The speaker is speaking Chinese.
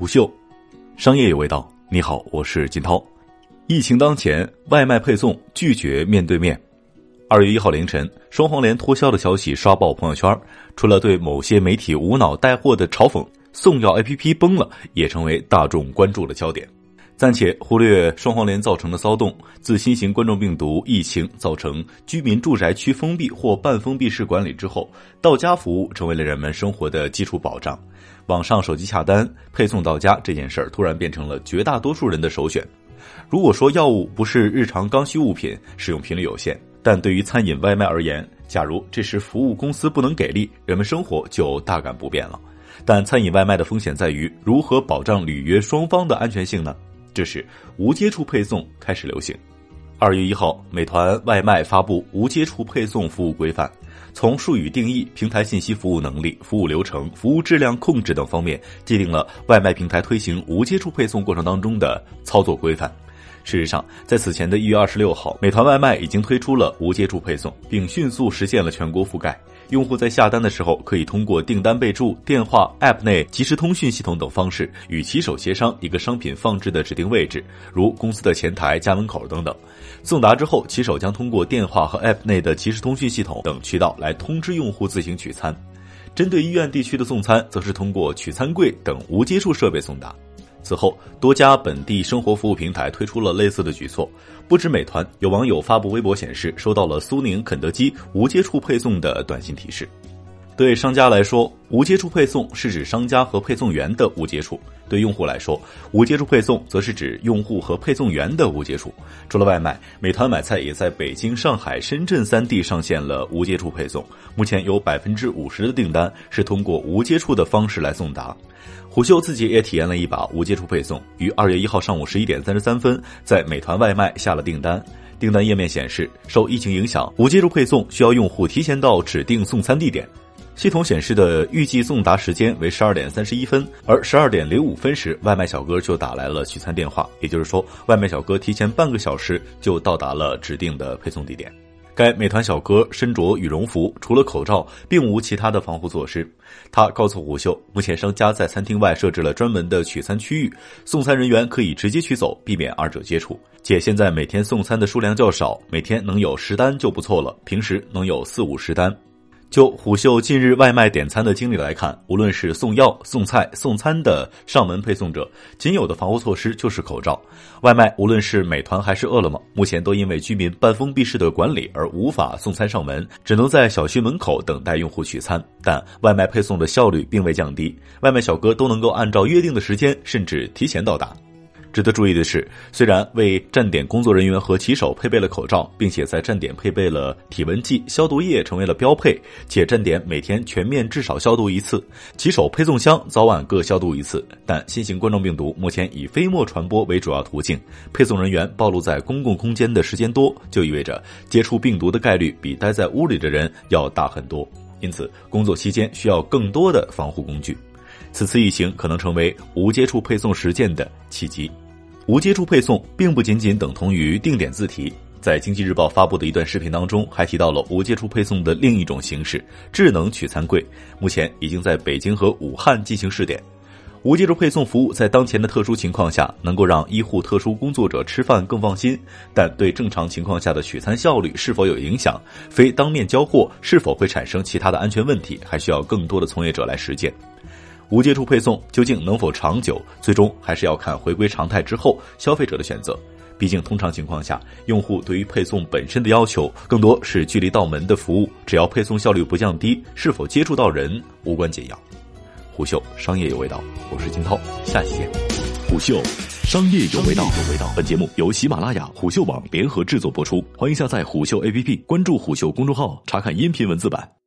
虎嗅，商业有味道。你好，我是金涛。疫情当前，外卖配送拒绝面对面。二月一号凌晨，双黄连脱销的消息刷爆朋友圈，除了对某些媒体无脑带货的嘲讽，送药 APP 崩了也成为大众关注的焦点。暂且忽略双黄连造成的骚动，自新型冠状病毒疫情造成居民住宅区封闭或半封闭式管理之后，到家服务成为了人们生活的基础保障。网上手机下单配送到家这件事儿，突然变成了绝大多数人的首选。如果说药物不是日常刚需物品，使用频率有限，但对于餐饮外卖而言，假如这时服务公司不能给力，人们生活就大感不便了。但餐饮外卖的风险在于如何保障履约双方的安全性呢？这时，无接触配送开始流行。二月一号，美团外卖发布无接触配送服务规范，从术语定义、平台信息服务能力、服务流程、服务质量控制等方面，界定了外卖平台推行无接触配送过程当中的操作规范。事实上，在此前的一月二十六号，美团外卖已经推出了无接触配送，并迅速实现了全国覆盖。用户在下单的时候，可以通过订单备注、电话、App 内即时通讯系统等方式，与骑手协商一个商品放置的指定位置，如公司的前台、家门口等等。送达之后，骑手将通过电话和 App 内的即时通讯系统等渠道来通知用户自行取餐。针对医院地区的送餐，则是通过取餐柜等无接触设备送达。此后，多家本地生活服务平台推出了类似的举措。不止美团，有网友发布微博显示，收到了苏宁、肯德基无接触配送的短信提示。对商家来说，无接触配送是指商家和配送员的无接触；对用户来说，无接触配送则是指用户和配送员的无接触。除了外卖，美团买菜也在北京、上海、深圳三地上线了无接触配送。目前有百分之五十的订单是通过无接触的方式来送达。虎嗅自己也体验了一把无接触配送，于二月一号上午十一点三十三分在美团外卖下了订单。订单页面显示，受疫情影响，无接触配送需要用户提前到指定送餐地点。系统显示的预计送达时间为十二点三十一分，而十二点零五分时，外卖小哥就打来了取餐电话。也就是说，外卖小哥提前半个小时就到达了指定的配送地点。该美团小哥身着羽绒服，除了口罩，并无其他的防护措施。他告诉虎嗅，目前商家在餐厅外设置了专门的取餐区域，送餐人员可以直接取走，避免二者接触。且现在每天送餐的数量较少，每天能有十单就不错了，平时能有四五十单。就虎嗅近日外卖点餐的经历来看，无论是送药、送菜、送餐的上门配送者，仅有的防护措施就是口罩。外卖无论是美团还是饿了么，目前都因为居民半封闭式的管理而无法送餐上门，只能在小区门口等待用户取餐。但外卖配送的效率并未降低，外卖小哥都能够按照约定的时间，甚至提前到达。值得注意的是，虽然为站点工作人员和骑手配备了口罩，并且在站点配备了体温计、消毒液成为了标配，且站点每天全面至少消毒一次，骑手配送箱早晚各消毒一次，但新型冠状病毒目前以飞沫传播为主要途径，配送人员暴露在公共空间的时间多，就意味着接触病毒的概率比待在屋里的人要大很多，因此工作期间需要更多的防护工具。此次疫情可能成为无接触配送实践的契机。无接触配送并不仅仅等同于定点自提，在经济日报发布的一段视频当中，还提到了无接触配送的另一种形式——智能取餐柜。目前已经在北京和武汉进行试点。无接触配送服务在当前的特殊情况下，能够让医护、特殊工作者吃饭更放心，但对正常情况下的取餐效率是否有影响？非当面交货是否会产生其他的安全问题？还需要更多的从业者来实践。无接触配送究竟能否长久，最终还是要看回归常态之后消费者的选择。毕竟，通常情况下，用户对于配送本身的要求更多是距离到门的服务，只要配送效率不降低，是否接触到人无关紧要。虎嗅商业有味道，我是金涛，下期见。虎嗅商业有味道，有味道。本节目由喜马拉雅、虎嗅网联合制作播出，欢迎下载虎嗅 APP，关注虎嗅公众号，查看音频文字版。